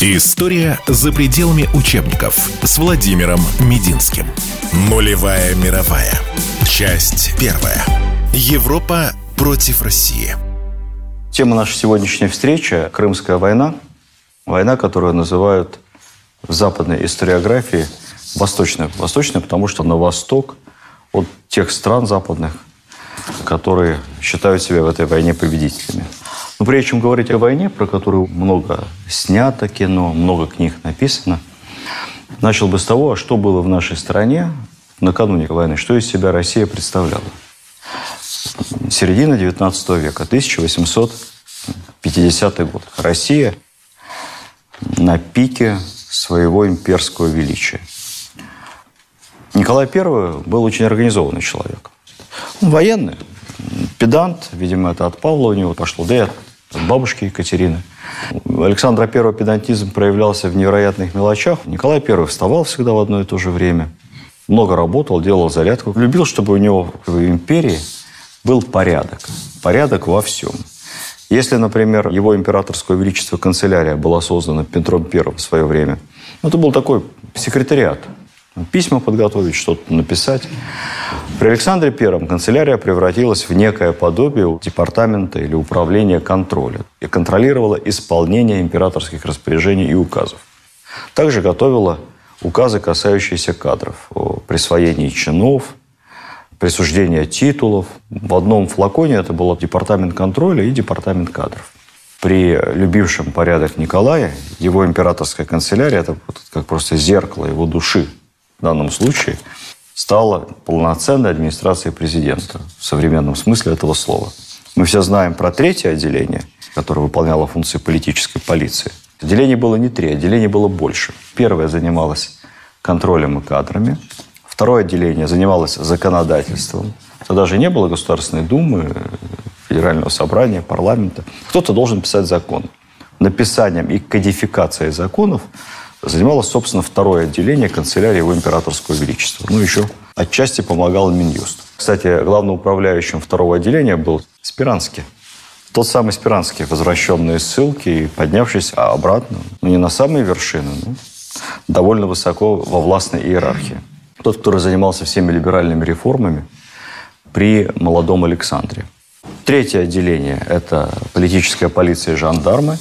История за пределами учебников с Владимиром Мединским. Нулевая мировая. Часть первая. Европа против России. Тема нашей сегодняшней встречи – Крымская война. Война, которую называют в западной историографии восточной. Восточной, потому что на восток от тех стран западных, которые считают себя в этой войне победителями. Но прежде чем говорить о войне, про которую много снято кино, много книг написано, начал бы с того, что было в нашей стране накануне войны, что из себя Россия представляла. Середина 19 века, 1850 год. Россия на пике своего имперского величия. Николай I был очень организованный человек. Он военный, педант, видимо, это от Павла у него пошло, да и от бабушки Екатерины. У Александра I педантизм проявлялся в невероятных мелочах. Николай I вставал всегда в одно и то же время. Много работал, делал зарядку. Любил, чтобы у него в империи был порядок. Порядок во всем. Если, например, его императорское величество канцелярия была создана Петром I в свое время, это был такой секретариат – письма подготовить, что-то написать. При Александре Первом канцелярия превратилась в некое подобие департамента или управления контроля и контролировала исполнение императорских распоряжений и указов. Также готовила указы, касающиеся кадров, о присвоении чинов, присуждения титулов. В одном флаконе это был департамент контроля и департамент кадров. При любившем порядок Николая его императорская канцелярия – это как просто зеркало его души, в данном случае стала полноценной администрацией президента в современном смысле этого слова. Мы все знаем про третье отделение, которое выполняло функции политической полиции. Отделений было не три, отделений было больше. Первое занималось контролем и кадрами. Второе отделение занималось законодательством. Тогда же не было Государственной Думы, Федерального собрания, парламента. Кто-то должен писать закон. Написанием и кодификацией законов занималось, собственно, второе отделение канцелярии его императорского величества. Ну, еще отчасти помогал Минюст. Кстати, главноуправляющим второго отделения был Спиранский. Тот самый Спиранский, возвращенный из ссылки и поднявшись обратно, ну, не на самые вершины, но довольно высоко во властной иерархии. Тот, который занимался всеми либеральными реформами при молодом Александре. Третье отделение – это политическая полиция и жандармы.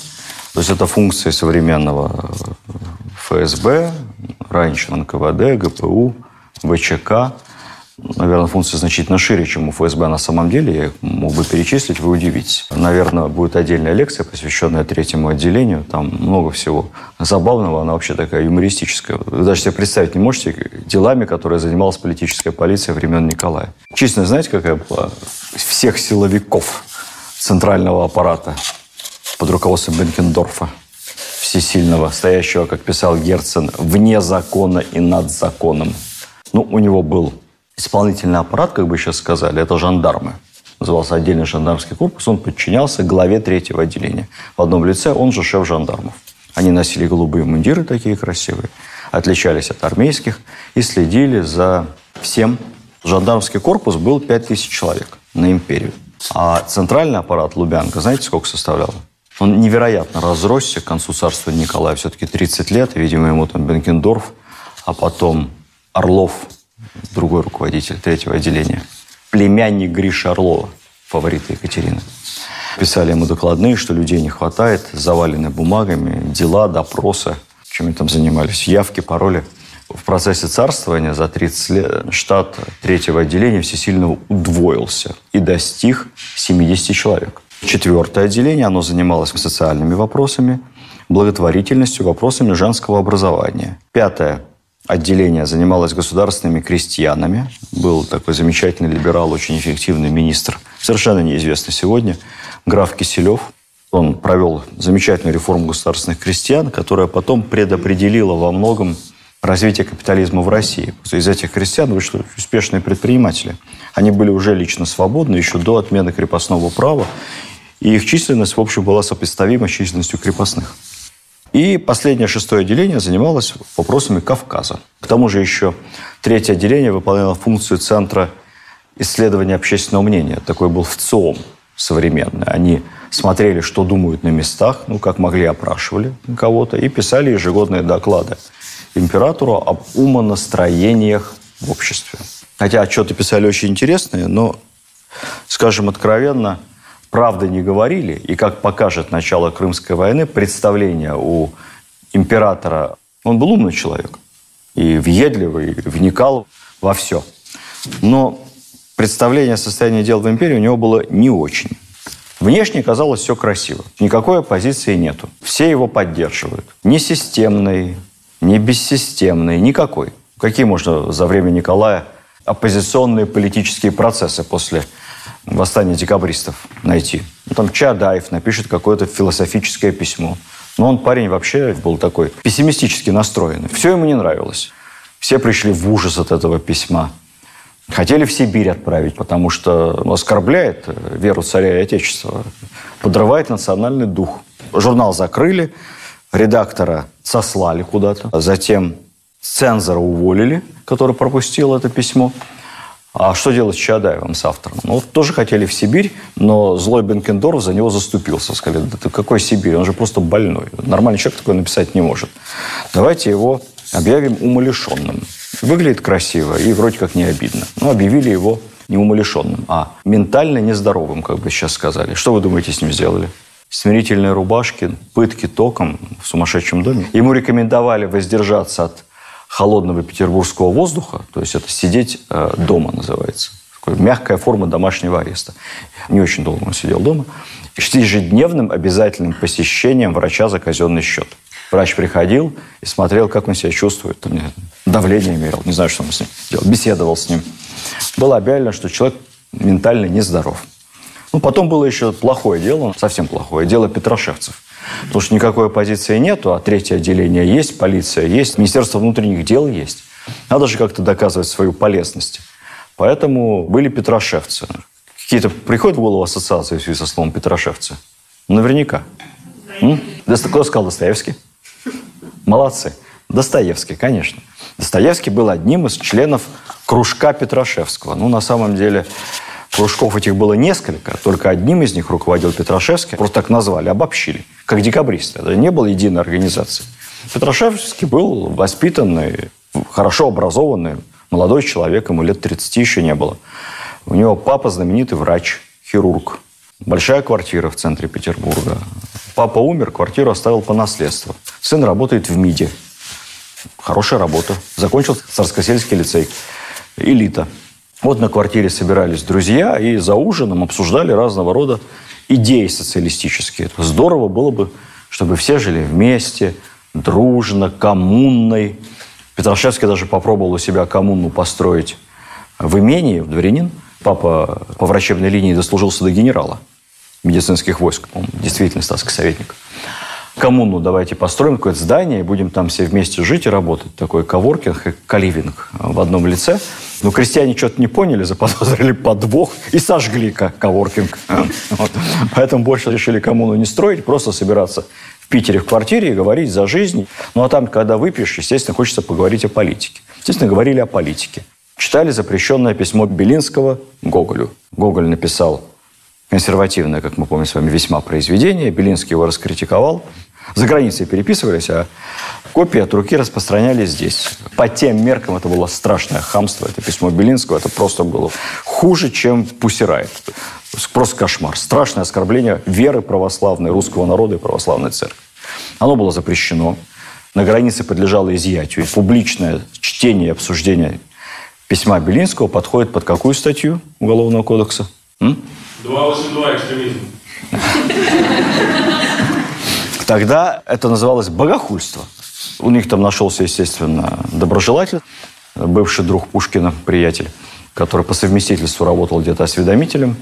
То есть это функции современного ФСБ, раньше НКВД, ГПУ, ВЧК. Наверное, функции значительно шире, чем у ФСБ на самом деле. Я их мог бы перечислить, вы удивитесь. Наверное, будет отдельная лекция, посвященная третьему отделению. Там много всего забавного. Она вообще такая юмористическая. Вы даже себе представить не можете делами, которые занималась политическая полиция времен Николая. Честно, знаете, какая была? Всех силовиков центрального аппарата под руководством Бенкендорфа всесильного, стоящего, как писал Герцен, вне закона и над законом. Ну, у него был исполнительный аппарат, как бы сейчас сказали, это жандармы. Назывался отдельный жандармский корпус, он подчинялся главе третьего отделения. В одном лице он же шеф жандармов. Они носили голубые мундиры такие красивые, отличались от армейских и следили за всем. Жандармский корпус был 5000 человек на империю. А центральный аппарат Лубянка, знаете, сколько составлял? Он невероятно разросся к концу царства Николая. Все-таки 30 лет, видимо, ему там Бенкендорф, а потом Орлов, другой руководитель третьего отделения. Племянник Гриша Орлова, фаворита Екатерины. Писали ему докладные, что людей не хватает, завалены бумагами, дела, допросы, чем они там занимались, явки, пароли. В процессе царствования за 30 лет штат третьего отделения всесильно удвоился и достиг 70 человек. Четвертое отделение, оно занималось социальными вопросами, благотворительностью, вопросами женского образования. Пятое отделение занималось государственными крестьянами. Был такой замечательный либерал, очень эффективный министр, совершенно неизвестный сегодня, граф Киселев. Он провел замечательную реформу государственных крестьян, которая потом предопределила во многом развитие капитализма в России. Из этих крестьян вышли успешные предприниматели. Они были уже лично свободны еще до отмены крепостного права и их численность, в общем, была сопоставима с численностью крепостных. И последнее, шестое отделение занималось вопросами Кавказа. К тому же еще третье отделение выполняло функцию Центра исследования общественного мнения. Такой был ВЦИОМ. современные. Они смотрели, что думают на местах, ну, как могли, опрашивали кого-то, и писали ежегодные доклады императору об умонастроениях в обществе. Хотя отчеты писали очень интересные, но, скажем откровенно, правды не говорили. И как покажет начало Крымской войны, представление у императора, он был умный человек, и въедливый, и вникал во все. Но представление о состоянии дел в империи у него было не очень. Внешне казалось все красиво. Никакой оппозиции нету. Все его поддерживают. Ни системной, ни бессистемной, никакой. Какие можно за время Николая оппозиционные политические процессы после восстания декабристов найти? Ну, там Чадаев напишет какое-то философическое письмо. Но он парень вообще был такой пессимистически настроенный. Все ему не нравилось. Все пришли в ужас от этого письма. Хотели в Сибирь отправить, потому что оскорбляет веру царя и отечества, подрывает национальный дух. Журнал закрыли, редактора сослали куда-то, затем цензора уволили, который пропустил это письмо. А что делать с Чадаевым, с автором? Ну, тоже хотели в Сибирь, но злой Бенкендорф за него заступился. Сказали, да ты какой Сибирь? Он же просто больной. Нормальный человек такое написать не может. Давайте его объявим умалишенным. Выглядит красиво и вроде как не обидно. Но объявили его не умалишенным, а ментально нездоровым, как бы сейчас сказали. Что вы думаете, с ним сделали? Смирительные рубашки, пытки током в сумасшедшем доме. Ему рекомендовали воздержаться от холодного петербургского воздуха, то есть это сидеть э, дома называется. Такая мягкая форма домашнего ареста. Не очень долго он сидел дома. С ежедневным обязательным посещением врача за казенный счет. Врач приходил и смотрел, как он себя чувствует. Там, давление мерил, не знаю, что он с ним делал. Беседовал с ним. Было объявлено, что человек ментально нездоров. Ну, потом было еще плохое дело, совсем плохое, дело петрошевцев. Потому что никакой оппозиции нету, а третье отделение есть, полиция есть, Министерство внутренних дел есть. Надо же как-то доказывать свою полезность. Поэтому были петрошевцы. Какие-то приходят в голову ассоциации в связи со словом петрошевцы? Наверняка. М? Кто сказал Достоевский? Молодцы. Достоевский, конечно. Достоевский был одним из членов кружка Петрашевского. Ну, на самом деле, кружков этих было несколько, только одним из них руководил Петрашевский. Просто так назвали, обобщили, как декабристы. Это не было единой организации. Петрашевский был воспитанный, хорошо образованный, молодой человек, ему лет 30 еще не было. У него папа знаменитый врач, хирург. Большая квартира в центре Петербурга. Папа умер, квартиру оставил по наследству. Сын работает в МИДе. Хорошая работа. Закончил Царскосельский лицей. Элита. Вот на квартире собирались друзья и за ужином обсуждали разного рода идеи социалистические. Здорово было бы, чтобы все жили вместе, дружно, коммунной. Петрашевский даже попробовал у себя коммуну построить в имении, в дворянин. Папа по врачебной линии дослужился до генерала медицинских войск. Он действительно статский советник коммуну давайте построим какое-то здание, и будем там все вместе жить и работать. Такой коворкинг и каливинг в одном лице. Но крестьяне что-то не поняли, заподозрили подвох и сожгли коворкинг. Вот. Поэтому больше решили коммуну не строить, просто собираться в Питере в квартире и говорить за жизнь. Ну а там, когда выпьешь, естественно, хочется поговорить о политике. Естественно, говорили о политике. Читали запрещенное письмо Белинского Гоголю. Гоголь написал консервативное, как мы помним с вами, весьма произведение. Белинский его раскритиковал за границей переписывались, а копии от руки распространялись здесь. По тем меркам это было страшное хамство. Это письмо Белинского, это просто было хуже, чем Пусирает. Просто кошмар. Страшное оскорбление веры православной, русского народа и православной церкви. Оно было запрещено. На границе подлежало изъятию. И публичное чтение и обсуждение письма Белинского подходит под какую статью Уголовного кодекса? 282 экстремизм. Тогда это называлось богохульство. У них там нашелся, естественно, доброжелатель, бывший друг Пушкина, приятель, который по совместительству работал где-то осведомителем.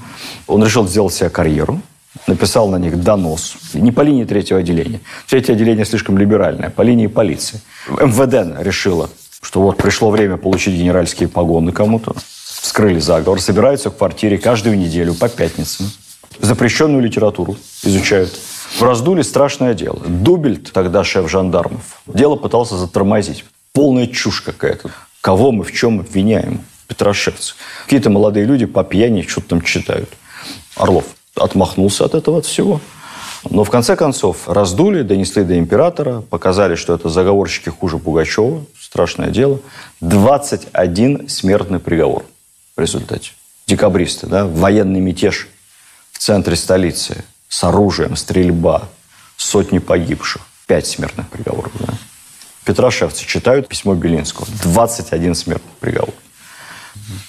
Он решил сделать себе карьеру, написал на них донос. Не по линии третьего отделения. Третье отделение слишком либеральное, по линии полиции. МВД решила, что вот пришло время получить генеральские погоны кому-то. Вскрыли заговор, собираются в квартире каждую неделю по пятницам. Запрещенную литературу изучают. Раздули страшное дело. Дубельт, тогда шеф жандармов, дело пытался затормозить. Полная чушь какая-то. Кого мы в чем обвиняем? Петрошевцы. Какие-то молодые люди по пьяни что-то там читают. Орлов. отмахнулся от этого от всего. Но в конце концов раздули, донесли до императора, показали, что это заговорщики хуже Пугачева, страшное дело. 21 смертный приговор в результате. Декабристы, да, военный мятеж в центре столицы с оружием, стрельба, сотни погибших, пять смертных приговоров. Да. Петрошевцы читают письмо Белинского. 21 смертный приговор.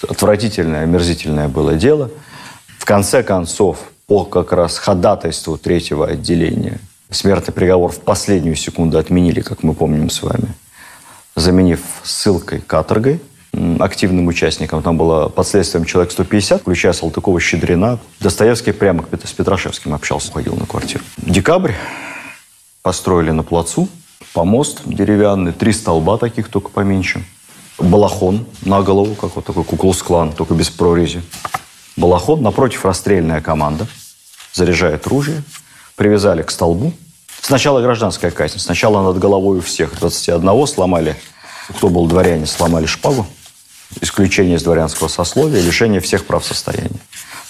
Отвратительное, омерзительное было дело. В конце концов, по как раз ходатайству третьего отделения, смертный приговор в последнюю секунду отменили, как мы помним с вами, заменив ссылкой каторгой активным участникам. Там было под следствием человек 150, включая Салтыкова, Щедрина. Достоевский прямо с Петрошевским общался, ходил на квартиру. Декабрь построили на плацу, помост деревянный, три столба таких, только поменьше. Балахон на голову, как вот такой куклус-клан, только без прорези. Балахон, напротив расстрельная команда, заряжает ружье, привязали к столбу. Сначала гражданская казнь, сначала над головой у всех 21 сломали, кто был дворяне, сломали шпагу, исключение из дворянского сословия, лишение всех прав состояния.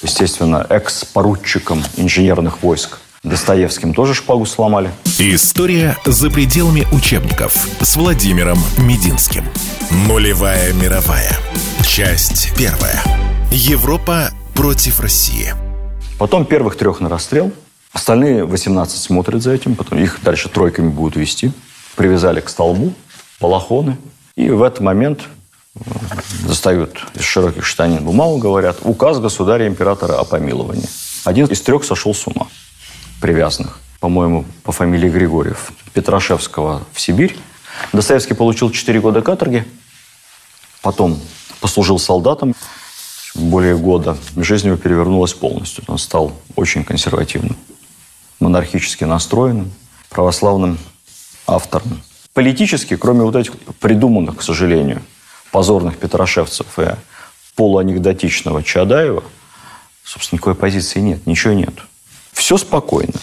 Естественно, экс-поручикам инженерных войск Достоевским тоже шпагу сломали. История за пределами учебников с Владимиром Мединским. Нулевая мировая. Часть первая. Европа против России. Потом первых трех на расстрел. Остальные 18 смотрят за этим. Потом их дальше тройками будут вести. Привязали к столбу, балахоны. И в этот момент достают из широких штанин бумагу, говорят, указ государя-императора о помиловании. Один из трех сошел с ума привязанных, по-моему, по фамилии Григорьев, Петрошевского в Сибирь. Достоевский получил 4 года каторги, потом послужил солдатом более года. Жизнь его перевернулась полностью. Он стал очень консервативным, монархически настроенным, православным автором. Политически, кроме вот этих придуманных, к сожалению, позорных петрошевцев и полуанекдотичного Чадаева, собственно, никакой позиции нет, ничего нет. Все спокойно.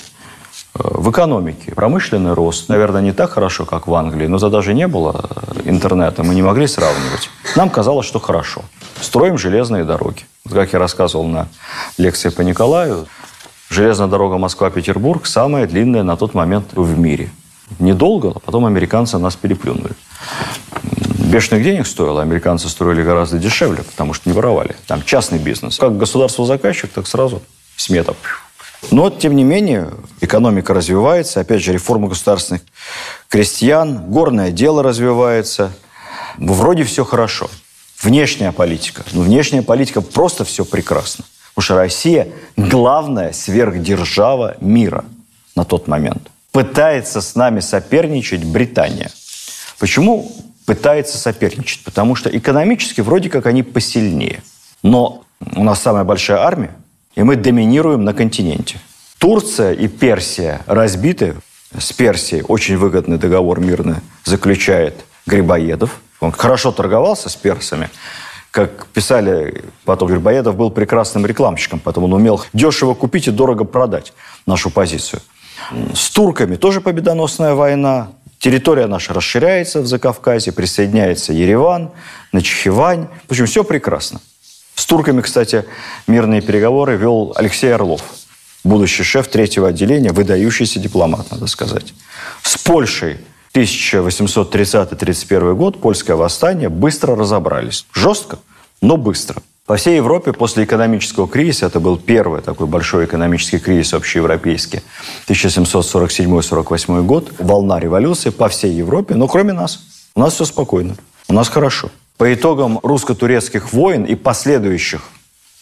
Э, в экономике промышленный рост, наверное, не так хорошо, как в Англии, но тогда же не было э, интернета, мы не могли сравнивать. Нам казалось, что хорошо. Строим железные дороги. Как я рассказывал на лекции по Николаю, железная дорога Москва-Петербург самая длинная на тот момент в мире. Недолго, а потом американцы нас переплюнули. Бешеных денег стоило, американцы строили гораздо дешевле, потому что не воровали. Там частный бизнес. Как государство заказчик, так сразу смета но, тем не менее, экономика развивается. Опять же, реформа государственных крестьян, горное дело развивается. Вроде все хорошо. Внешняя политика. Но внешняя политика просто все прекрасно. Потому что Россия – главная сверхдержава мира на тот момент. Пытается с нами соперничать Британия. Почему пытается соперничать? Потому что экономически вроде как они посильнее. Но у нас самая большая армия, и мы доминируем на континенте. Турция и Персия разбиты. С Персией очень выгодный договор мирно заключает Грибоедов. Он хорошо торговался с персами. Как писали потом, Грибоедов был прекрасным рекламщиком, поэтому он умел дешево купить и дорого продать нашу позицию. С турками тоже победоносная война. Территория наша расширяется в Закавказье, присоединяется Ереван, Начхивань. В общем, все прекрасно. С турками, кстати, мирные переговоры вел Алексей Орлов, будущий шеф третьего отделения, выдающийся дипломат, надо сказать. С Польшей 1830-31 год, польское восстание, быстро разобрались. Жестко, но быстро. По всей Европе после экономического кризиса, это был первый такой большой экономический кризис общеевропейский, 1747-48 год, волна революции по всей Европе, но кроме нас. У нас все спокойно, у нас хорошо. По итогам русско-турецких войн и последующих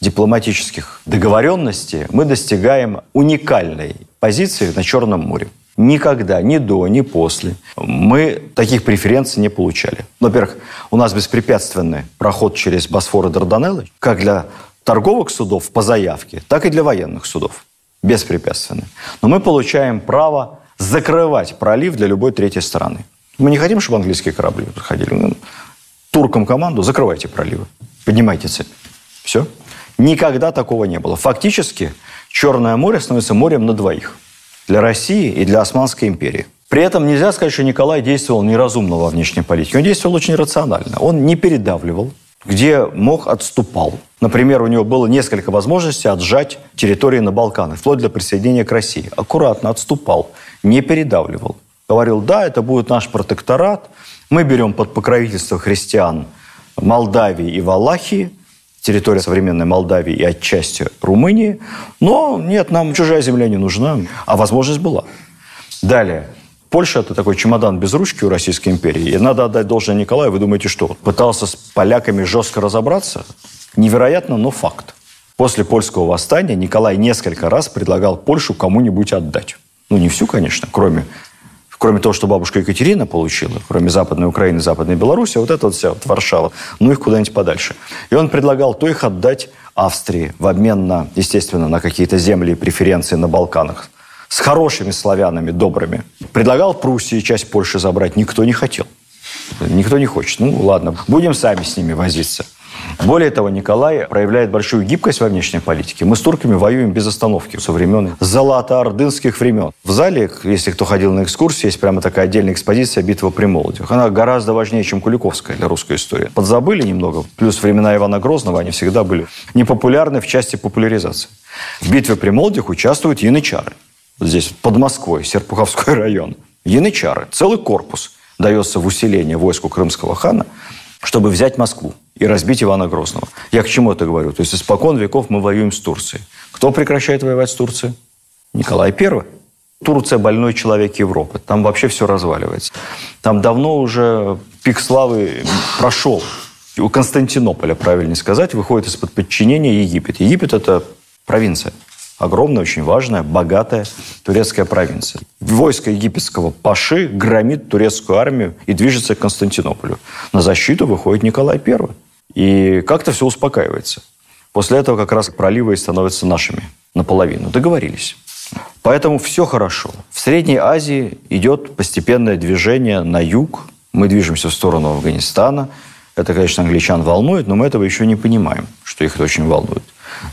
дипломатических договоренностей мы достигаем уникальной позиции на Черном море. Никогда, ни до, ни после мы таких преференций не получали. Во-первых, у нас беспрепятственный проход через Босфор и Дарданеллы, как для торговых судов по заявке, так и для военных судов. Беспрепятственный. Но мы получаем право закрывать пролив для любой третьей стороны. Мы не хотим, чтобы английские корабли проходили. Ну, туркам команду, закрывайте проливы, поднимайте цепь. Все. Никогда такого не было. Фактически Черное море становится морем на двоих. Для России и для Османской империи. При этом нельзя сказать, что Николай действовал неразумно во внешней политике. Он действовал очень рационально. Он не передавливал, где мог, отступал. Например, у него было несколько возможностей отжать территории на Балканах, вплоть до присоединения к России. Аккуратно отступал, не передавливал. Говорил, да, это будет наш протекторат, мы берем под покровительство христиан Молдавии и Валахии, территория современной Молдавии и отчасти Румынии, но нет, нам чужая земля не нужна, а возможность была. Далее, Польша – это такой чемодан без ручки у Российской империи. И надо отдать должное Николаю. Вы думаете, что? Пытался с поляками жестко разобраться? Невероятно, но факт. После польского восстания Николай несколько раз предлагал Польшу кому-нибудь отдать. Ну, не всю, конечно, кроме, кроме того, что бабушка Екатерина получила, кроме Западной Украины, Западной Беларуси, вот это вот вся вот Варшава, ну их куда-нибудь подальше. И он предлагал то их отдать Австрии в обмен на, естественно, на какие-то земли и преференции на Балканах – с хорошими славянами, добрыми. Предлагал Пруссии часть Польши забрать, никто не хотел. Никто не хочет. Ну, ладно, будем сами с ними возиться. Более того, Николай проявляет большую гибкость во внешней политике. Мы с турками воюем без остановки со времен золото-ордынских времен. В зале, если кто ходил на экскурсии, есть прямо такая отдельная экспозиция «Битва при Молодях». Она гораздо важнее, чем Куликовская для русской истории. Подзабыли немного. Плюс времена Ивана Грозного, они всегда были непопулярны в части популяризации. В «Битве при Молодях» участвуют янычары вот здесь, под Москвой, Серпуховской район, янычары, целый корпус дается в усиление войску крымского хана, чтобы взять Москву и разбить Ивана Грозного. Я к чему это говорю? То есть испокон веков мы воюем с Турцией. Кто прекращает воевать с Турцией? Николай I. Турция – больной человек Европы. Там вообще все разваливается. Там давно уже пик славы прошел. У Константинополя, правильнее сказать, выходит из-под подчинения Египет. Египет – это провинция огромная, очень важная, богатая турецкая провинция. Войско египетского Паши громит турецкую армию и движется к Константинополю. На защиту выходит Николай I. И как-то все успокаивается. После этого как раз проливы становятся нашими наполовину. Договорились. Поэтому все хорошо. В Средней Азии идет постепенное движение на юг. Мы движемся в сторону Афганистана. Это, конечно, англичан волнует, но мы этого еще не понимаем, что их это очень волнует.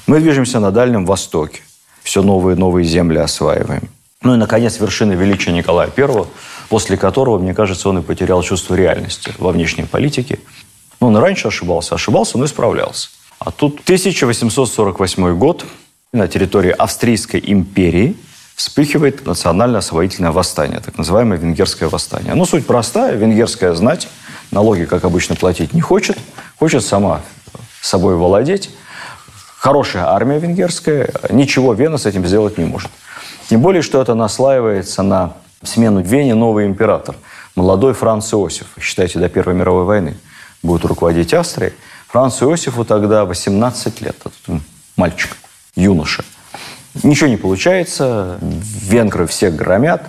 Мы движемся на Дальнем Востоке все новые и новые земли осваиваем. Ну и, наконец, вершина величия Николая I, после которого, мне кажется, он и потерял чувство реальности во внешней политике. Ну, он и раньше ошибался, ошибался, но исправлялся. А тут 1848 год на территории Австрийской империи вспыхивает национально-освоительное восстание, так называемое венгерское восстание. Ну, суть простая. Венгерская знать налоги, как обычно, платить не хочет. Хочет сама собой владеть хорошая армия венгерская, ничего Вена с этим сделать не может. Тем более, что это наслаивается на смену Вене новый император, молодой Франц Иосиф, считайте, до Первой мировой войны, будет руководить Австрией. Францу Иосифу тогда 18 лет, этот мальчик, юноша. Ничего не получается, венгры всех громят.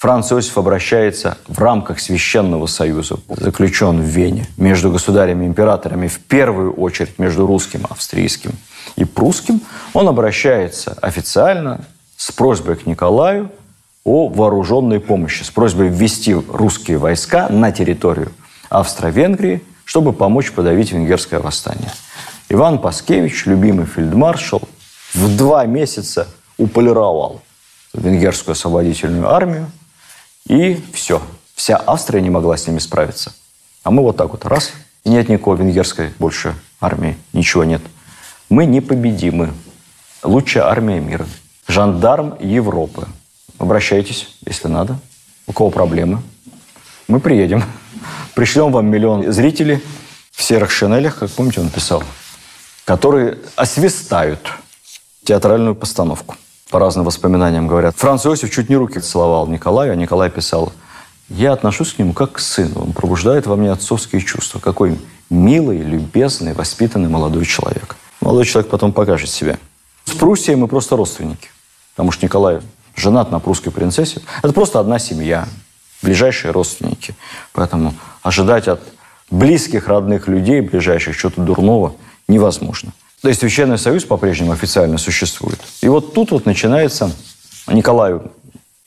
Франц Иосиф обращается в рамках Священного Союза, заключен в Вене, между государями-императорами, в первую очередь между русским австрийским – и прусским, он обращается официально с просьбой к Николаю о вооруженной помощи, с просьбой ввести русские войска на территорию Австро-Венгрии, чтобы помочь подавить венгерское восстание. Иван Паскевич, любимый фельдмаршал, в два месяца уполировал венгерскую освободительную армию, и все. Вся Австрия не могла с ними справиться. А мы вот так вот раз, и нет никакой венгерской больше армии, ничего нет – мы непобедимы. Лучшая армия мира. Жандарм Европы. Обращайтесь, если надо. У кого проблемы? Мы приедем. Пришлем вам миллион зрителей в серых шинелях, как помните, он писал, которые освистают театральную постановку. По разным воспоминаниям говорят. Франц Иосиф чуть не руки целовал Николаю, а Николай писал, я отношусь к нему как к сыну. Он пробуждает во мне отцовские чувства. Какой милый, любезный, воспитанный молодой человек. Молодой человек потом покажет себя. С Пруссией мы просто родственники. Потому что Николай женат на прусской принцессе. Это просто одна семья, ближайшие родственники. Поэтому ожидать от близких, родных людей, ближайших, чего-то дурного невозможно. То есть Священный Союз по-прежнему официально существует. И вот тут вот начинается, Николаю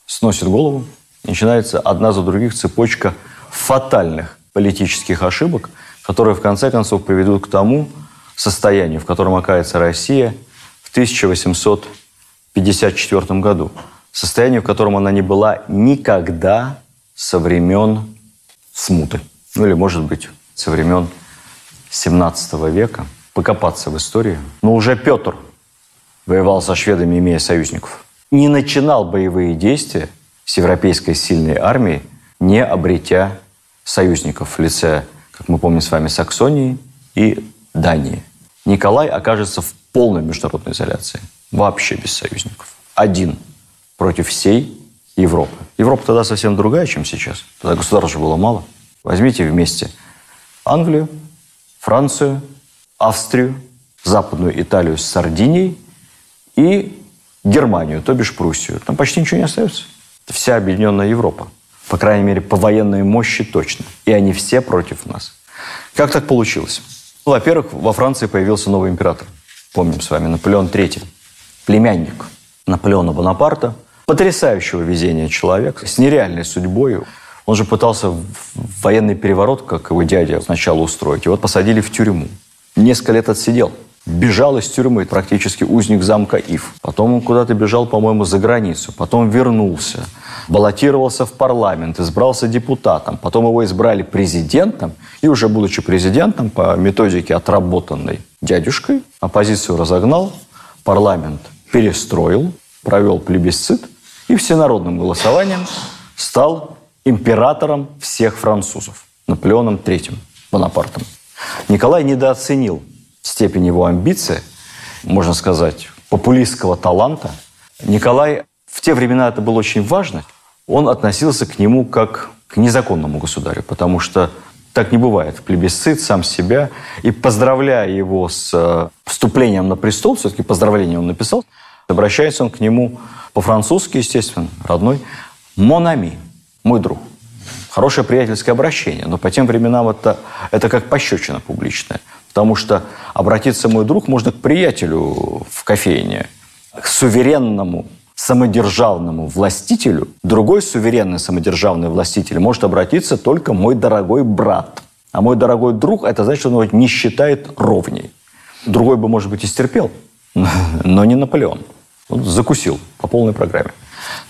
сносит голову, начинается одна за других цепочка фатальных политических ошибок, которые в конце концов приведут к тому, состоянию, в котором оказывается Россия в 1854 году. Состояние, в котором она не была никогда со времен смуты. Ну или, может быть, со времен 17 века, покопаться в истории. Но уже Петр воевал со шведами, имея союзников. Не начинал боевые действия с европейской сильной армией, не обретя союзников в лице, как мы помним с вами, Саксонии и Дании. Николай окажется в полной международной изоляции, вообще без союзников. Один против всей Европы. Европа тогда совсем другая, чем сейчас. Тогда государств было мало. Возьмите вместе Англию, Францию, Австрию, Западную Италию с Сардинией и Германию, то бишь Пруссию. Там почти ничего не остается. Это вся объединенная Европа. По крайней мере, по военной мощи точно. И они все против нас. Как так получилось? Ну, во-первых, во Франции появился новый император. Помним с вами, Наполеон III. Племянник Наполеона Бонапарта. Потрясающего везения человек, с нереальной судьбой. Он же пытался военный переворот, как его дядя, сначала устроить. Вот посадили в тюрьму. Несколько лет отсидел. Бежал из тюрьмы, практически узник замка Ив. Потом он куда-то бежал, по-моему, за границу. Потом вернулся. Баллотировался в парламент, избрался депутатом. Потом его избрали президентом. И уже будучи президентом, по методике отработанной дядюшкой, оппозицию разогнал, парламент перестроил, провел плебисцит и всенародным голосованием стал императором всех французов, Наполеоном III Бонапартом. Николай недооценил степень его амбиции, можно сказать, популистского таланта. Николай, в те времена это было очень важно, он относился к нему как к незаконному государю, потому что так не бывает. Плебисцит сам себя. И поздравляя его с э, вступлением на престол, все-таки поздравление он написал, обращается он к нему по-французски, естественно, родной, «Монами», мой друг. Хорошее приятельское обращение, но по тем временам это, это как пощечина публичная. Потому что обратиться, мой друг, можно к приятелю в кофейне, к суверенному, самодержавному властителю. Другой суверенный самодержавный властитель может обратиться только мой дорогой брат. А мой дорогой друг, это значит, что он его не считает ровней. Другой бы, может быть, и стерпел, но не Наполеон. Он закусил по полной программе.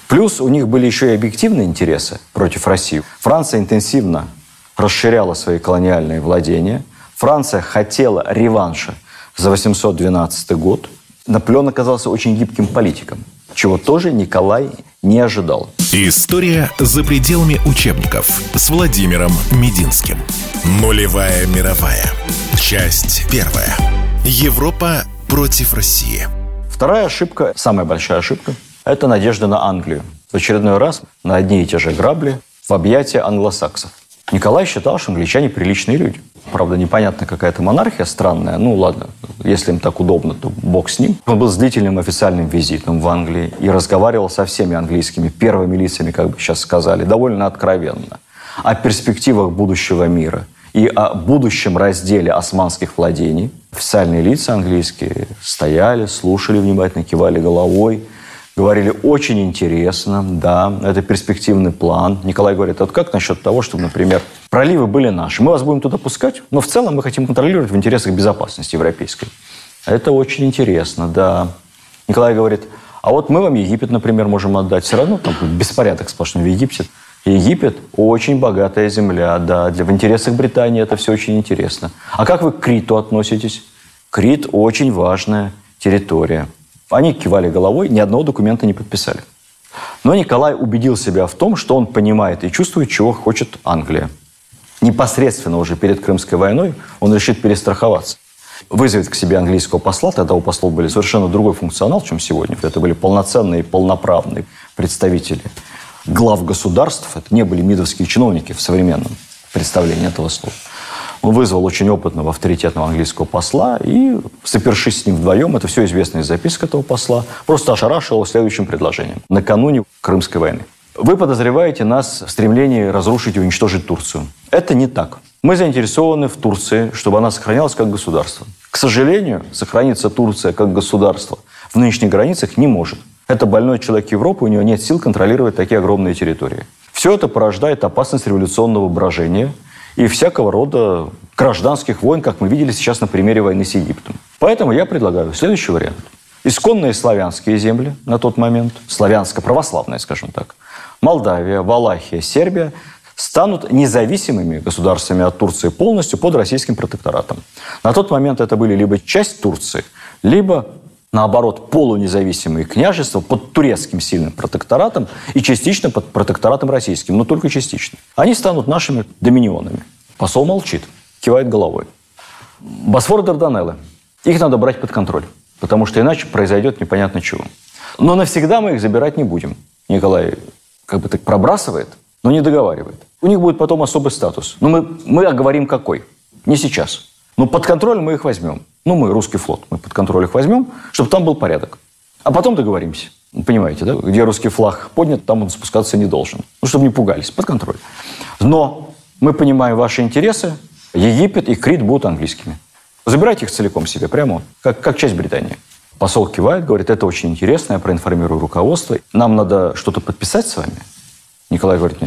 Плюс у них были еще и объективные интересы против России. Франция интенсивно расширяла свои колониальные владения. Франция хотела реванша за 812 год. Наполеон оказался очень гибким политиком, чего тоже Николай не ожидал. История за пределами учебников с Владимиром Мединским. Нулевая мировая. Часть первая. Европа против России. Вторая ошибка, самая большая ошибка, это надежда на Англию. В очередной раз на одни и те же грабли в объятия англосаксов. Николай считал, что англичане приличные люди. Правда, непонятно какая-то монархия странная. Ну, ладно, если им так удобно, то бог с ним. Он был с длительным официальным визитом в Англии и разговаривал со всеми английскими первыми лицами, как бы сейчас сказали, довольно откровенно. О перспективах будущего мира и о будущем разделе османских владений. Официальные лица английские стояли, слушали внимательно, кивали головой, говорили очень интересно, да, это перспективный план. Николай говорит, а вот как насчет того, чтобы, например, проливы были наши, мы вас будем туда пускать, но в целом мы хотим контролировать в интересах безопасности европейской. Это очень интересно, да. Николай говорит, а вот мы вам Египет, например, можем отдать. Все равно там беспорядок сплошной в Египте. Египет очень богатая земля, да. Для, в интересах Британии это все очень интересно. А как вы к Криту относитесь? Крит очень важная территория. Они кивали головой, ни одного документа не подписали. Но Николай убедил себя в том, что он понимает и чувствует, чего хочет Англия. Непосредственно уже перед Крымской войной он решит перестраховаться. Вызовет к себе английского посла, тогда у послов были совершенно другой функционал, чем сегодня. Это были полноценные, полноправные представители глав государств. Это не были мидовские чиновники в современном представлении этого слова. Он вызвал очень опытного, авторитетного английского посла и, сопершись с ним вдвоем, это все известно из записок этого посла, просто ошарашил его следующим предложением. Накануне Крымской войны. Вы подозреваете нас в стремлении разрушить и уничтожить Турцию. Это не так. Мы заинтересованы в Турции, чтобы она сохранялась как государство. К сожалению, сохраниться Турция как государство в нынешних границах не может. Это больной человек Европы, у него нет сил контролировать такие огромные территории. Все это порождает опасность революционного брожения и всякого рода гражданских войн, как мы видели сейчас на примере войны с Египтом. Поэтому я предлагаю следующий вариант. Исконные славянские земли на тот момент, славянско-православные, скажем так, Молдавия, Валахия, Сербия станут независимыми государствами от Турции полностью под российским протекторатом. На тот момент это были либо часть Турции, либо наоборот, полунезависимые княжества под турецким сильным протекторатом и частично под протекторатом российским, но только частично. Они станут нашими доминионами. Посол молчит, кивает головой. Босфор и Дарданеллы. Их надо брать под контроль, потому что иначе произойдет непонятно чего. Но навсегда мы их забирать не будем. Николай как бы так пробрасывает, но не договаривает. У них будет потом особый статус. Но мы, мы оговорим какой. Не сейчас. Но под контроль мы их возьмем. Ну, мы, русский флот, мы под контроль их возьмем, чтобы там был порядок. А потом договоримся. Понимаете, да? Где русский флаг поднят, там он спускаться не должен. Ну, чтобы не пугались, под контроль. Но мы понимаем ваши интересы. Египет и Крит будут английскими. Забирайте их целиком себе, прямо как, как часть Британии. Посол кивает, говорит, это очень интересно, я проинформирую руководство. Нам надо что-то подписать с вами. Николай говорит,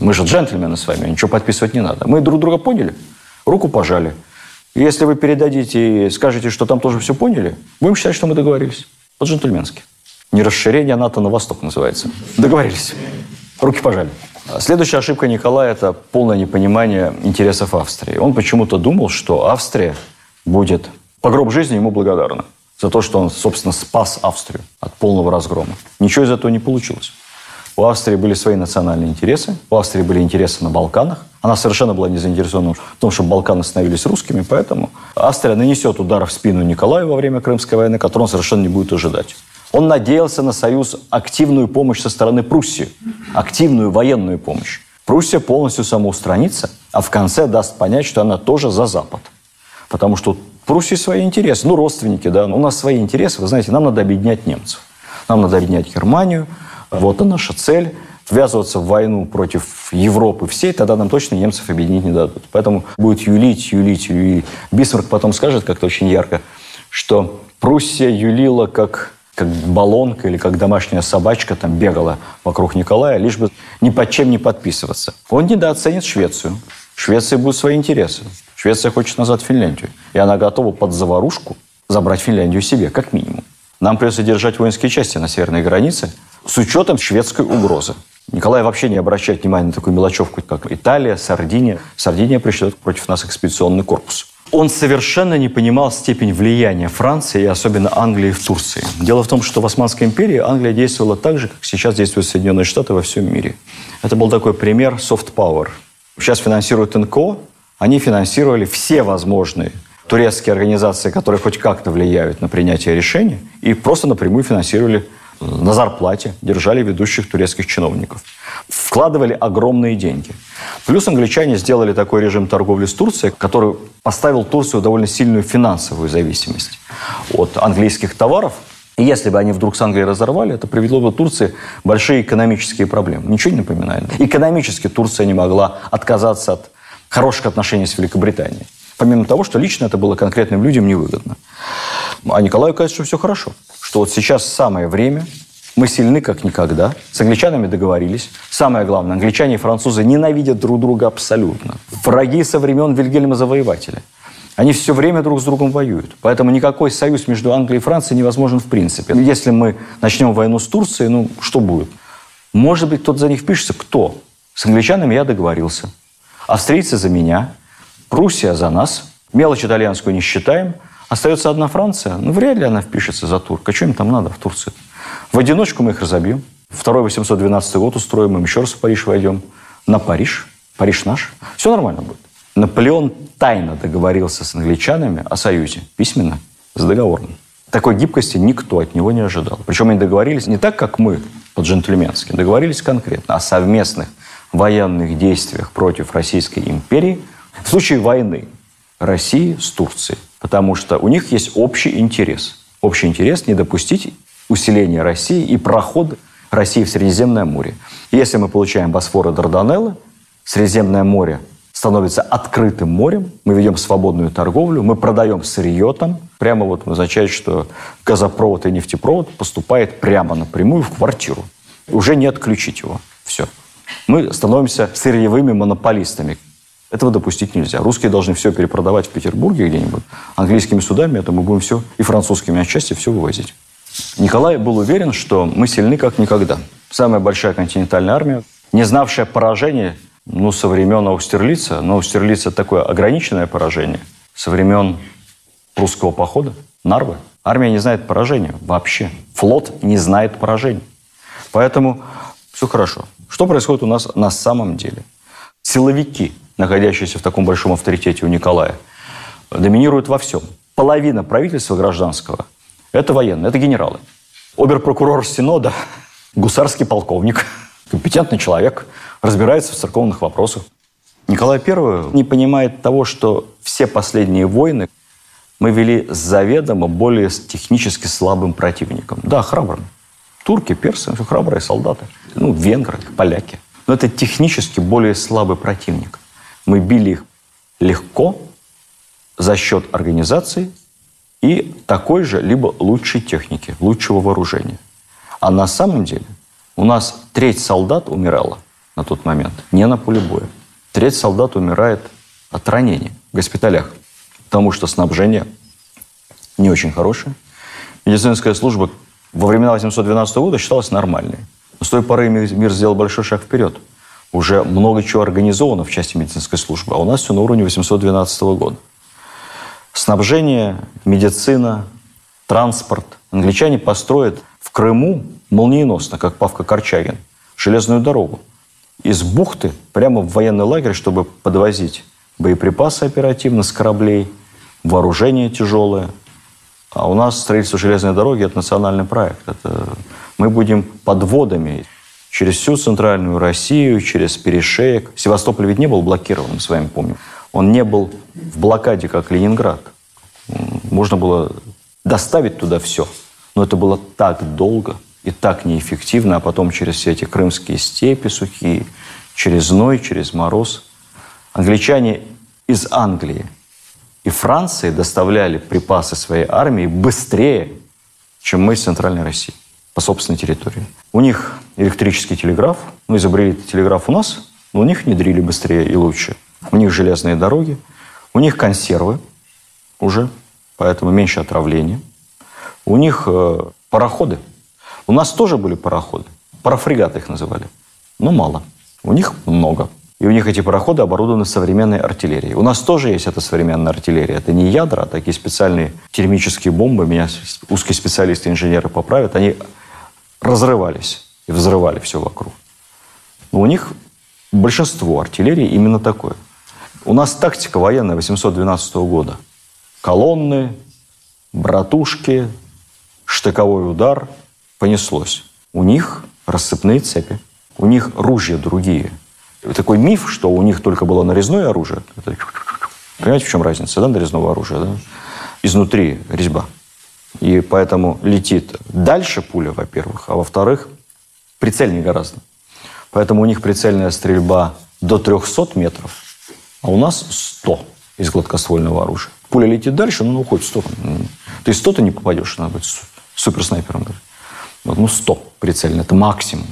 мы же джентльмены с вами, ничего подписывать не надо. Мы друг друга поняли, руку пожали. Если вы передадите и скажете, что там тоже все поняли, будем считать, что мы договорились. По-джентльменски. Не расширение НАТО на восток называется. Договорились. Руки пожали. Следующая ошибка Николая – это полное непонимание интересов Австрии. Он почему-то думал, что Австрия будет по гроб жизни ему благодарна за то, что он, собственно, спас Австрию от полного разгрома. Ничего из этого не получилось. У Австрии были свои национальные интересы, у Австрии были интересы на Балканах. Она совершенно была не заинтересована в том, чтобы Балканы становились русскими, поэтому Австрия нанесет удар в спину Николаю во время Крымской войны, который он совершенно не будет ожидать. Он надеялся на союз, активную помощь со стороны Пруссии, активную военную помощь. Пруссия полностью самоустранится, а в конце даст понять, что она тоже за Запад. Потому что Пруссии свои интересы, ну, родственники, да, у нас свои интересы, вы знаете, нам надо объединять немцев. Нам надо объединять Германию, вот и наша цель. Ввязываться в войну против Европы всей, тогда нам точно немцев объединить не дадут. Поэтому будет юлить, юлить, юлить. Бисмарк потом скажет как-то очень ярко, что Пруссия юлила как как баллонка или как домашняя собачка там бегала вокруг Николая, лишь бы ни под чем не подписываться. Он недооценит Швецию. В Швеции будут свои интересы. Швеция хочет назад Финляндию. И она готова под заварушку забрать Финляндию себе, как минимум. Нам придется держать воинские части на северной границе, с учетом шведской угрозы. Николай вообще не обращает внимания на такую мелочевку, как Италия, Сардиния. Сардиния пришлет против нас экспедиционный корпус. Он совершенно не понимал степень влияния Франции и особенно Англии в Турции. Дело в том, что в Османской империи Англия действовала так же, как сейчас действуют Соединенные Штаты во всем мире. Это был такой пример soft power. Сейчас финансируют НКО, они финансировали все возможные турецкие организации, которые хоть как-то влияют на принятие решений, и просто напрямую финансировали на зарплате держали ведущих турецких чиновников. Вкладывали огромные деньги. Плюс англичане сделали такой режим торговли с Турцией, который поставил Турцию в довольно сильную финансовую зависимость от английских товаров. И если бы они вдруг с Англией разорвали, это привело бы Турции большие экономические проблемы. Ничего не напоминает. Экономически Турция не могла отказаться от хороших отношений с Великобританией. Помимо того, что лично это было конкретным людям невыгодно. А Николаю кажется, что все хорошо что вот сейчас самое время, мы сильны как никогда, с англичанами договорились. Самое главное, англичане и французы ненавидят друг друга абсолютно. Враги со времен Вильгельма Завоевателя. Они все время друг с другом воюют. Поэтому никакой союз между Англией и Францией невозможен в принципе. Если мы начнем войну с Турцией, ну что будет? Может быть, кто-то за них впишется. Кто? С англичанами я договорился. Австрийцы за меня. Пруссия за нас. Мелочь итальянскую не считаем. Остается одна Франция. Ну, вряд ли она впишется за турк. А что им там надо в Турции? В одиночку мы их разобьем. Второй 812 год устроим, им еще раз в Париж войдем. На Париж. Париж наш. Все нормально будет. Наполеон тайно договорился с англичанами о союзе. Письменно. С договором. Такой гибкости никто от него не ожидал. Причем они договорились не так, как мы, по-джентльменски. Договорились конкретно о совместных военных действиях против Российской империи в случае войны России с Турцией. Потому что у них есть общий интерес. Общий интерес не допустить усиления России и проход России в Средиземное море. если мы получаем Босфор и Дарданеллы, Средиземное море становится открытым морем, мы ведем свободную торговлю, мы продаем сырье там. Прямо вот означает, что газопровод и нефтепровод поступает прямо напрямую в квартиру. Уже не отключить его. Все. Мы становимся сырьевыми монополистами. Этого допустить нельзя. Русские должны все перепродавать в Петербурге где-нибудь. Английскими судами это мы будем все, и французскими отчасти все вывозить. Николай был уверен, что мы сильны как никогда. Самая большая континентальная армия, не знавшая поражения Ну, со времен Аустерлица. Но Аустерлиц – это такое ограниченное поражение. Со времен прусского похода, Нарвы. Армия не знает поражения вообще. Флот не знает поражений. Поэтому все хорошо. Что происходит у нас на самом деле? Силовики, находящиеся в таком большом авторитете у Николая, доминируют во всем. Половина правительства гражданского – это военные, это генералы. Оберпрокурор Синода – гусарский полковник, компетентный человек, разбирается в церковных вопросах. Николай I не понимает того, что все последние войны мы вели с заведомо более технически слабым противником. Да, храбрым. Турки, персы, все храбрые солдаты. Ну, венгры, поляки. Но это технически более слабый противник. Мы били их легко за счет организации и такой же, либо лучшей техники, лучшего вооружения. А на самом деле у нас треть солдат умирала на тот момент не на поле боя. Треть солдат умирает от ранений в госпиталях, потому что снабжение не очень хорошее. Медицинская служба во времена 812 года считалась нормальной. С той поры мир сделал большой шаг вперед. Уже много чего организовано в части медицинской службы, а у нас все на уровне 812 года. Снабжение, медицина, транспорт. Англичане построят в Крыму молниеносно, как Павка Корчагин, железную дорогу из бухты прямо в военный лагерь, чтобы подвозить боеприпасы оперативно с кораблей, вооружение тяжелое. А у нас строительство железной дороги – это национальный проект. Это мы будем подводами через всю центральную Россию, через перешеек. Севастополь ведь не был блокирован, мы с вами помним. Он не был в блокаде, как Ленинград. Можно было доставить туда все. Но это было так долго – и так неэффективно, а потом через все эти крымские степи сухие, через зной, через мороз. Англичане из Англии и Франции доставляли припасы своей армии быстрее, чем мы из Центральной России по собственной территории. У них электрический телеграф, ну, изобрели телеграф у нас, но у них внедрили быстрее и лучше. У них железные дороги, у них консервы уже, поэтому меньше отравления. У них э, пароходы – у нас тоже были пароходы. Парафрегаты их называли. Но мало. У них много. И у них эти пароходы оборудованы современной артиллерией. У нас тоже есть эта современная артиллерия. Это не ядра, а такие специальные термические бомбы. Меня узкие специалисты, инженеры поправят. Они разрывались и взрывали все вокруг. Но у них большинство артиллерии именно такое. У нас тактика военная 812 года. Колонны, братушки, штыковой удар – понеслось. У них рассыпные цепи, у них ружья другие. Такой миф, что у них только было нарезное оружие. Понимаете, в чем разница, да, нарезного оружия? Да? Изнутри резьба. И поэтому летит дальше пуля, во-первых, а во-вторых, прицельнее гораздо. Поэтому у них прицельная стрельба до 300 метров, а у нас 100 из гладкоствольного оружия. Пуля летит дальше, но она уходит в сторону. Ты 100 ты не попадешь, надо быть суперснайпером. Даже ну, 100 прицельно, это максимум.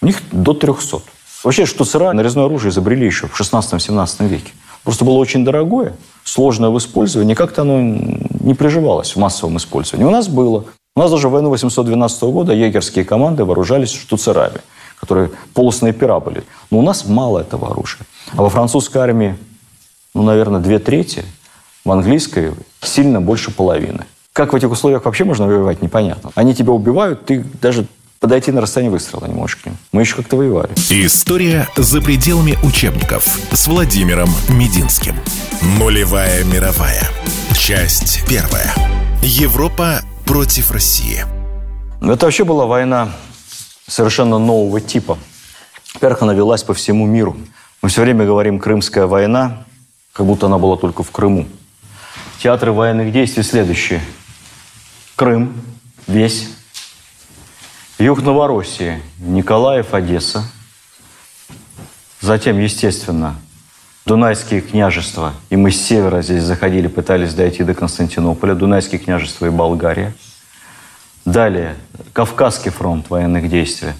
У них до 300. Вообще, что штуцера нарезное оружие изобрели еще в 16-17 веке. Просто было очень дорогое, сложное в использовании, как-то оно не приживалось в массовом использовании. У нас было. У нас даже в войну 812 года егерские команды вооружались штуцерами, которые полуснайпера были. Но у нас мало этого оружия. А во французской армии, ну, наверное, две трети, в английской сильно больше половины. Как в этих условиях вообще можно воевать, непонятно. Они тебя убивают, ты даже подойти на расстояние выстрела не можешь к ним. Мы еще как-то воевали. История за пределами учебников с Владимиром Мединским. Нулевая мировая. Часть первая. Европа против России. Это вообще была война совершенно нового типа. Во-первых, она велась по всему миру. Мы все время говорим «Крымская война», как будто она была только в Крыму. Театры военных действий следующие – Крым весь, юг Новороссии, Николаев, Одесса, затем, естественно, Дунайские княжества, и мы с севера здесь заходили, пытались дойти до Константинополя, Дунайские княжества и Болгария. Далее, Кавказский фронт военных действий.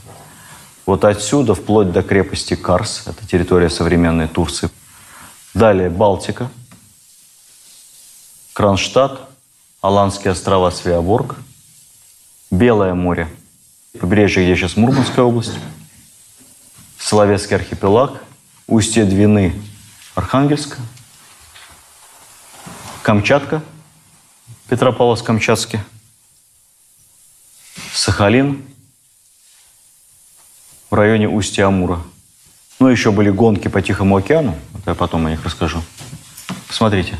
Вот отсюда, вплоть до крепости Карс, это территория современной Турции. Далее, Балтика, Кронштадт, Аланские острова Свеоборг, Белое море, побережье, где сейчас Мурманская область, Соловецкий архипелаг устье Двины Архангельска, Камчатка, Петропавловск-Камчатский, Сахалин в районе устья Амура. Ну, еще были гонки по Тихому океану, вот я потом о них расскажу. Посмотрите.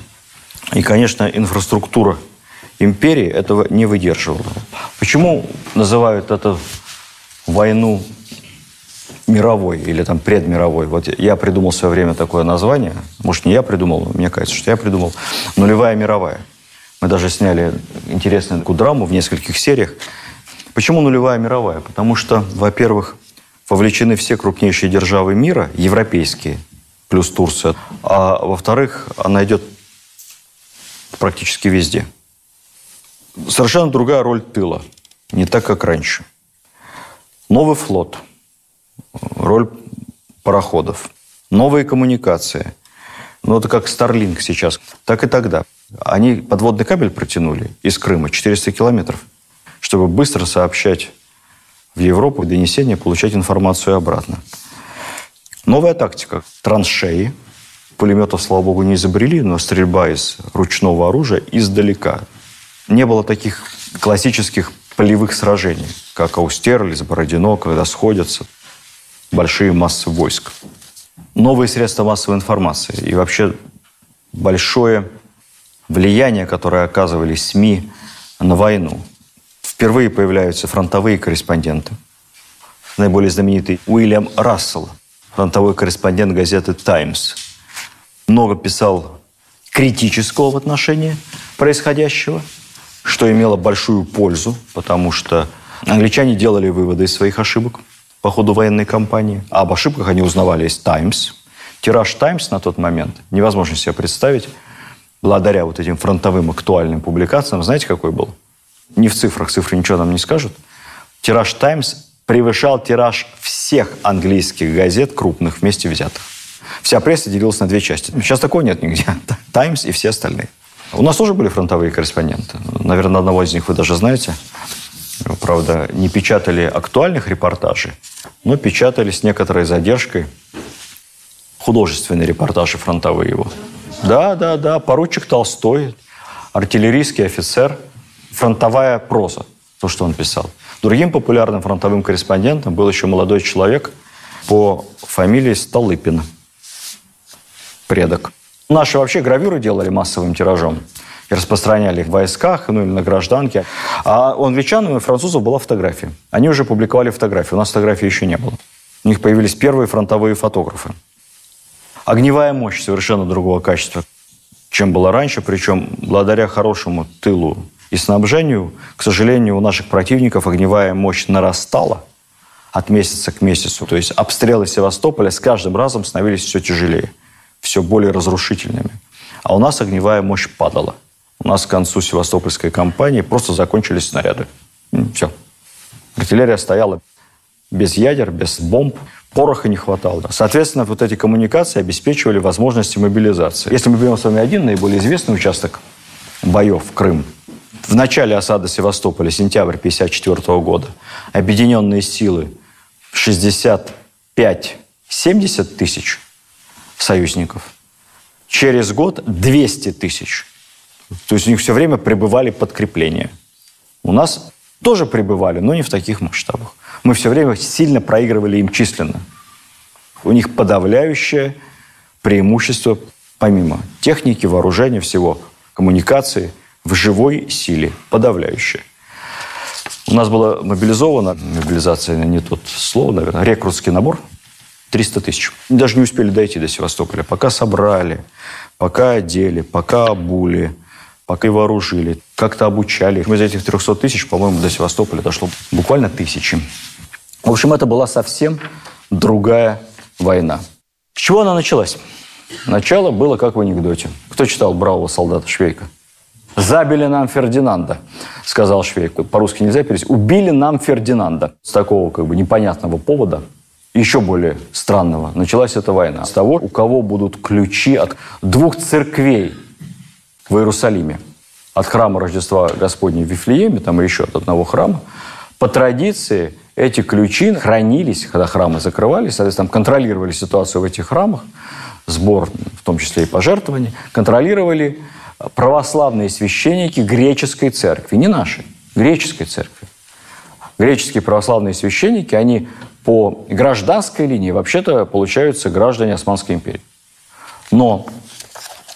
И, конечно, инфраструктура империи этого не выдерживала. Почему называют эту войну мировой или там предмировой. Вот я придумал в свое время такое название. Может, не я придумал, мне кажется, что я придумал. Нулевая мировая. Мы даже сняли интересную такую драму в нескольких сериях. Почему нулевая мировая? Потому что, во-первых, вовлечены все крупнейшие державы мира, европейские, плюс Турция. А во-вторых, она идет практически везде. Совершенно другая роль тыла. Не так, как раньше. Новый флот. Роль пароходов. Новые коммуникации. Ну, это как Starlink сейчас. Так и тогда. Они подводный кабель протянули из Крыма 400 километров, чтобы быстро сообщать в Европу донесения, получать информацию обратно. Новая тактика. Траншеи. Пулеметов, слава богу, не изобрели, но стрельба из ручного оружия издалека. Не было таких классических полевых сражений, как Аустерлиц, Бородино, когда сходятся большие массы войск. Новые средства массовой информации и вообще большое влияние, которое оказывали СМИ на войну. Впервые появляются фронтовые корреспонденты. Наиболее знаменитый Уильям Рассел, фронтовой корреспондент газеты «Таймс». Много писал критического в отношении происходящего – что имело большую пользу, потому что англичане делали выводы из своих ошибок по ходу военной кампании. А об ошибках они узнавали из «Таймс». Тираж «Таймс» на тот момент невозможно себе представить. Благодаря вот этим фронтовым актуальным публикациям, знаете, какой был? Не в цифрах, цифры ничего нам не скажут. Тираж «Таймс» превышал тираж всех английских газет крупных вместе взятых. Вся пресса делилась на две части. Сейчас такого нет нигде. «Таймс» и все остальные. У нас тоже были фронтовые корреспонденты. Наверное, одного из них вы даже знаете. Правда, не печатали актуальных репортажей, но печатали с некоторой задержкой художественные репортажи фронтовые его. Да, да, да, поручик Толстой, артиллерийский офицер, фронтовая проза, то, что он писал. Другим популярным фронтовым корреспондентом был еще молодой человек по фамилии Столыпин, предок. Наши вообще гравюры делали массовым тиражом и распространяли их в войсках, ну или на гражданке. А у англичан и французов была фотография. Они уже публиковали фотографии. У нас фотографий еще не было. У них появились первые фронтовые фотографы. Огневая мощь совершенно другого качества, чем была раньше. Причем благодаря хорошему тылу и снабжению, к сожалению, у наших противников огневая мощь нарастала от месяца к месяцу. То есть обстрелы Севастополя с каждым разом становились все тяжелее все более разрушительными. А у нас огневая мощь падала. У нас к концу Севастопольской кампании просто закончились снаряды. Все. Артиллерия стояла без ядер, без бомб. Пороха не хватало. Соответственно, вот эти коммуникации обеспечивали возможности мобилизации. Если мы берем с вами один наиболее известный участок боев Крым, в начале осады Севастополя, сентябрь 1954 года, объединенные силы 65-70 тысяч союзников. Через год 200 тысяч. То есть у них все время пребывали подкрепления. У нас тоже пребывали, но не в таких масштабах. Мы все время сильно проигрывали им численно. У них подавляющее преимущество, помимо техники, вооружения, всего, коммуникации, в живой силе, подавляющее. У нас было мобилизовано, мобилизация не тот слово, наверное, рекрутский набор – 300 тысяч. Даже не успели дойти до Севастополя. Пока собрали, пока одели, пока обули, пока и вооружили, как-то обучали. Из этих 300 тысяч, по-моему, до Севастополя дошло буквально тысячи. В общем, это была совсем другая война. С чего она началась? Начало было как в анекдоте. Кто читал «Бравого солдата Швейка»? «Забили нам Фердинанда», сказал Швейк. По-русски нельзя перевести. «Убили нам Фердинанда». С такого как бы непонятного повода еще более странного. Началась эта война с того, у кого будут ключи от двух церквей в Иерусалиме. От храма Рождества Господня в Вифлееме, там еще от одного храма. По традиции эти ключи хранились, когда храмы закрывались, соответственно, контролировали ситуацию в этих храмах, сбор, в том числе и пожертвования, контролировали православные священники греческой церкви, не нашей, греческой церкви. Греческие православные священники, они по гражданской линии вообще-то получаются граждане Османской империи. Но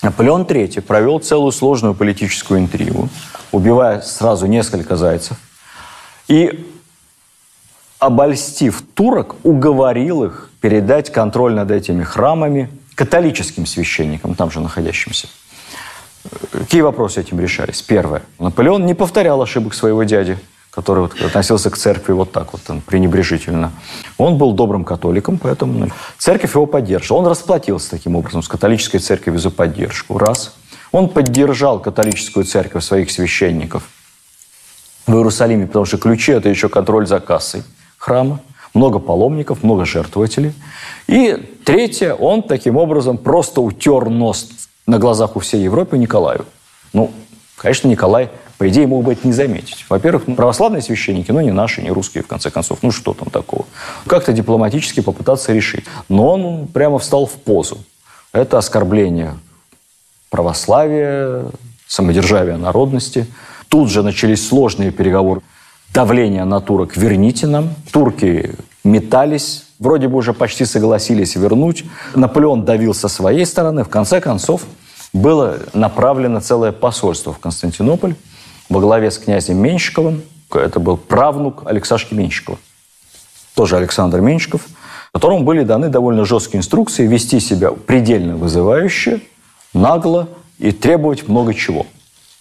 Наполеон III провел целую сложную политическую интригу, убивая сразу несколько зайцев, и, обольстив турок, уговорил их передать контроль над этими храмами католическим священникам, там же находящимся. Какие вопросы этим решались? Первое. Наполеон не повторял ошибок своего дяди, который вот относился к церкви вот так вот, пренебрежительно. Он был добрым католиком, поэтому ну, церковь его поддерживала. Он расплатился таким образом с католической церковью за поддержку. Раз. Он поддержал католическую церковь своих священников в Иерусалиме, потому что ключи – это еще контроль за кассой храма. Много паломников, много жертвователей. И третье, он таким образом просто утер нос на глазах у всей Европы Николаю. Ну, конечно, Николай, по идее, мог бы это не заметить. Во-первых, ну, православные священники, ну, не наши, не русские, в конце концов. Ну, что там такого? Как-то дипломатически попытаться решить. Но он прямо встал в позу. Это оскорбление православия, самодержавия народности. Тут же начались сложные переговоры. Давление на турок «верните нам». Турки метались, вроде бы уже почти согласились вернуть. Наполеон давил со своей стороны. В конце концов, было направлено целое посольство в Константинополь во главе с князем Менщиковым. Это был правнук Алексашки Менщикова. Тоже Александр Менщиков, которому были даны довольно жесткие инструкции вести себя предельно вызывающе, нагло и требовать много чего.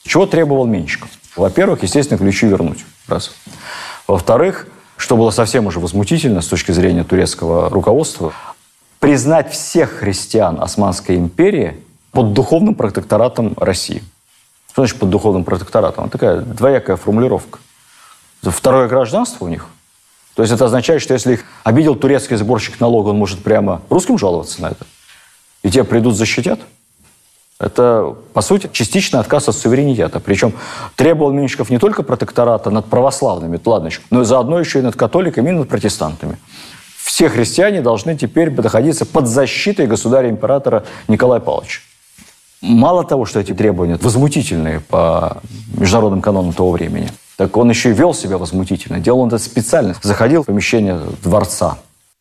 Чего требовал Менщиков? Во-первых, естественно, ключи вернуть. Раз. Во-вторых, что было совсем уже возмутительно с точки зрения турецкого руководства, признать всех христиан Османской империи под духовным протекторатом России. Что значит под духовным протекторатом? Это такая двоякая формулировка. Второе гражданство у них. То есть это означает, что если их обидел турецкий сборщик налога, он может прямо русским жаловаться на это. И те придут защитят. Это, по сути, частичный отказ от суверенитета. Причем требовал Меньшиков не только протектората над православными, ладно но и заодно еще и над католиками, и над протестантами. Все христиане должны теперь находиться под защитой государя-императора Николая Павловича. Мало того, что эти требования возмутительные по международным канонам того времени, так он еще и вел себя возмутительно. Делал он это специально. Заходил в помещение дворца,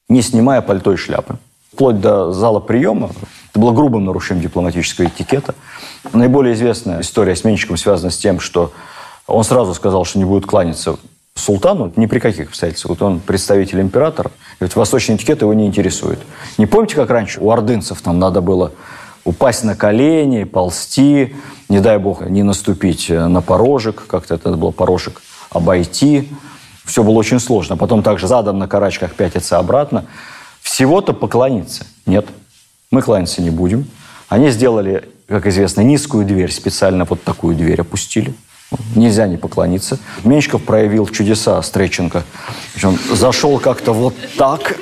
не снимая пальто и шляпы. Вплоть до зала приема. Это было грубым нарушением дипломатического этикета. Наиболее известная история с Менщиком связана с тем, что он сразу сказал, что не будет кланяться султану ни при каких обстоятельствах. Вот он представитель императора, вот восточный этикет его не интересует. Не помните, как раньше у ордынцев там надо было упасть на колени, ползти, не дай бог, не наступить на порожек, как-то это было порожек, обойти. Все было очень сложно. Потом также задом на карачках пятиться обратно. Всего-то поклониться. Нет, мы кланяться не будем. Они сделали, как известно, низкую дверь, специально вот такую дверь опустили. Нельзя не поклониться. Меньшиков проявил чудеса Стреченко. Он зашел как-то вот так,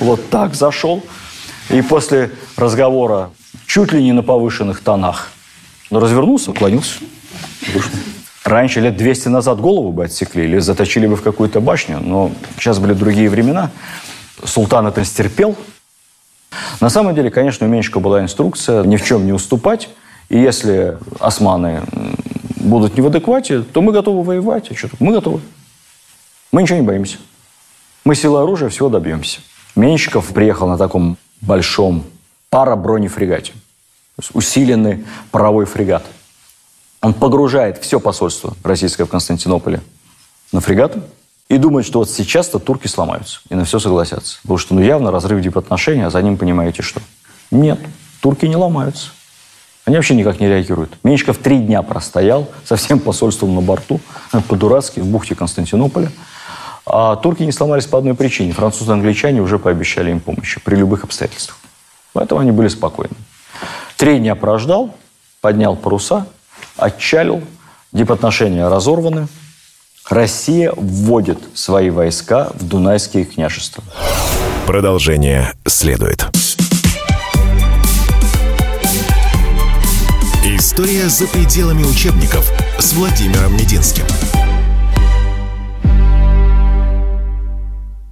вот так зашел. И после разговора чуть ли не на повышенных тонах. Но развернулся, уклонился. Раньше, лет 200 назад, голову бы отсекли или заточили бы в какую-то башню, но сейчас были другие времена. Султан это стерпел. На самом деле, конечно, у Меньшика была инструкция ни в чем не уступать. И если османы будут не в адеквате, то мы готовы воевать. А что? Мы готовы. Мы ничего не боимся. Мы силой оружия всего добьемся. Меньшиков приехал на таком большом парабронефрегате. То есть усиленный паровой фрегат. Он погружает все посольство российское в Константинополе на фрегат и думает, что вот сейчас-то турки сломаются и на все согласятся. Потому что ну, явно разрыв дипотношений, а за ним понимаете что. Нет, турки не ломаются. Они вообще никак не реагируют. Меньшиков три дня простоял со всем посольством на борту, по-дурацки, в бухте Константинополя. А турки не сломались по одной причине. Французы и англичане уже пообещали им помощь при любых обстоятельствах. Поэтому они были спокойны. Три дня прождал, поднял паруса, отчалил, дипотношения разорваны. Россия вводит свои войска в Дунайские княжества. Продолжение следует. История за пределами учебников с Владимиром Мединским.